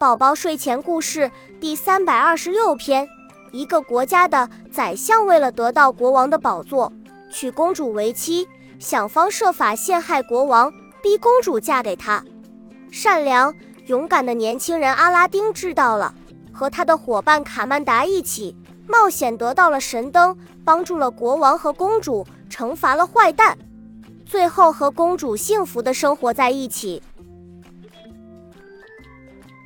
宝宝睡前故事第三百二十六篇：一个国家的宰相为了得到国王的宝座，娶公主为妻，想方设法陷害国王，逼公主嫁给他。善良勇敢的年轻人阿拉丁知道了，和他的伙伴卡曼达一起冒险得到了神灯，帮助了国王和公主，惩罚了坏蛋，最后和公主幸福的生活在一起。